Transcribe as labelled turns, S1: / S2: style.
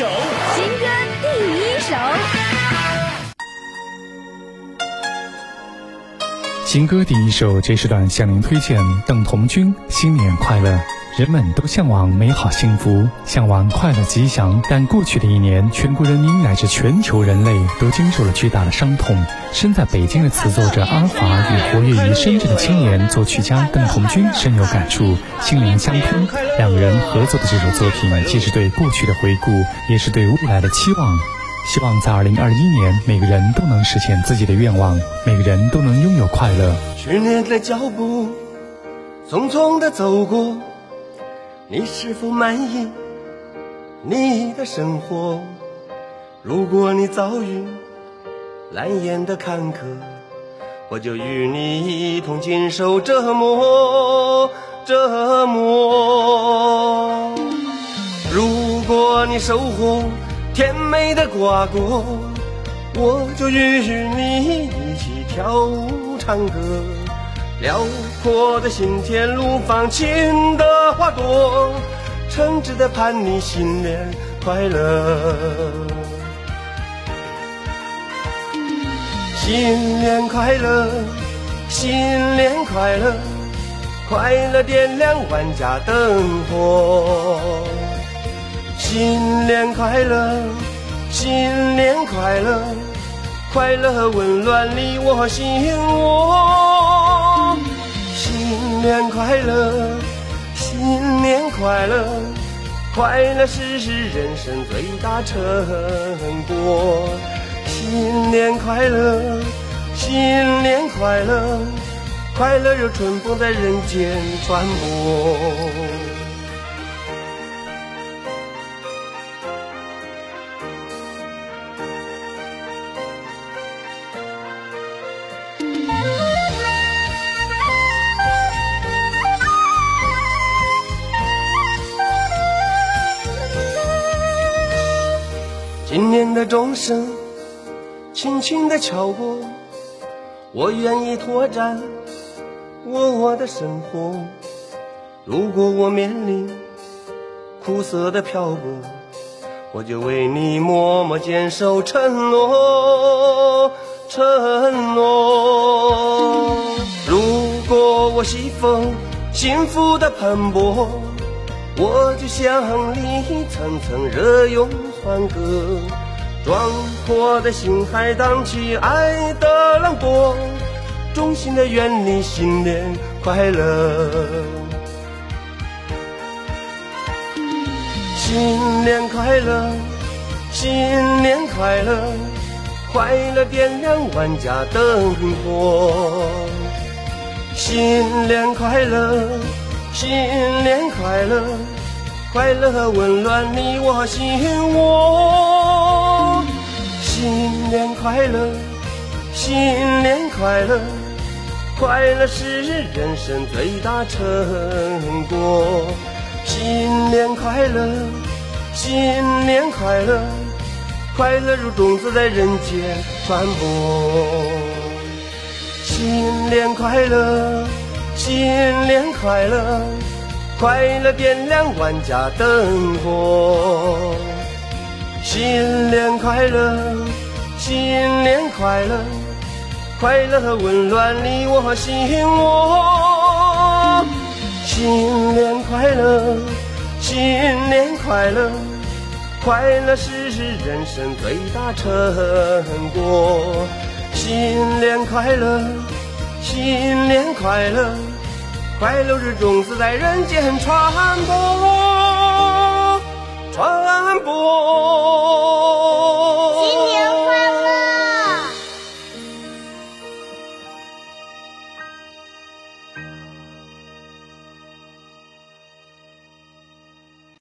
S1: 首，新歌第一首。
S2: 新歌第一首，这时段向您推荐邓童军《新年快乐》。人们都向往美好幸福，向往快乐吉祥，但过去的一年，全国人民乃至全球人类都经受了巨大的伤痛。身在北京的词作者阿华与活跃于深圳的青年作曲家邓红军深有感触，心灵相通。两人合作的这首作品，既是对过去的回顾，也是对未来的期望。希望在二零二一年，每个人都能实现自己的愿望，每个人都能拥有快乐。
S3: 去年的脚步匆匆的走过。你是否满意你的生活？如果你遭遇难言的坎坷，我就与你一同经受折磨，折磨。如果你收获甜美的瓜果，我就与你一起跳舞唱歌。辽阔的心田，路放晴的花朵，诚挚的盼你新年快乐，新年快乐，新年快乐，快乐点亮万家灯火，新年快乐，新年快乐，快乐温暖你我心窝。新年快乐，新年快乐，快乐是人生最大成果。新年快乐，新年快乐，快乐如春风在人间传播。今年的钟声轻轻地敲过，我愿意拓展我我的生活。如果我面临苦涩的漂泊，我就为你默默坚守承诺，承诺。如果我西风幸福的蓬勃，我就像你层层热涌。欢歌，壮阔的心海荡起爱的浪波，衷心的愿你新年快乐，新年快乐，新年快乐，快乐点亮万家灯火，新年快乐，新年快乐。快乐温暖你我心窝，新年快乐，新年快乐，快乐是人生最大成果。新年快乐，新年快乐，快乐如种子在人间传播。新年快乐，新年快乐。快乐点亮万家灯火，新年快乐，新年快乐，快乐温暖你我心窝。新年快乐，新年快乐，快乐是人生最大成果。新年快乐，新年快乐。快乐的种子在人间传播，传播。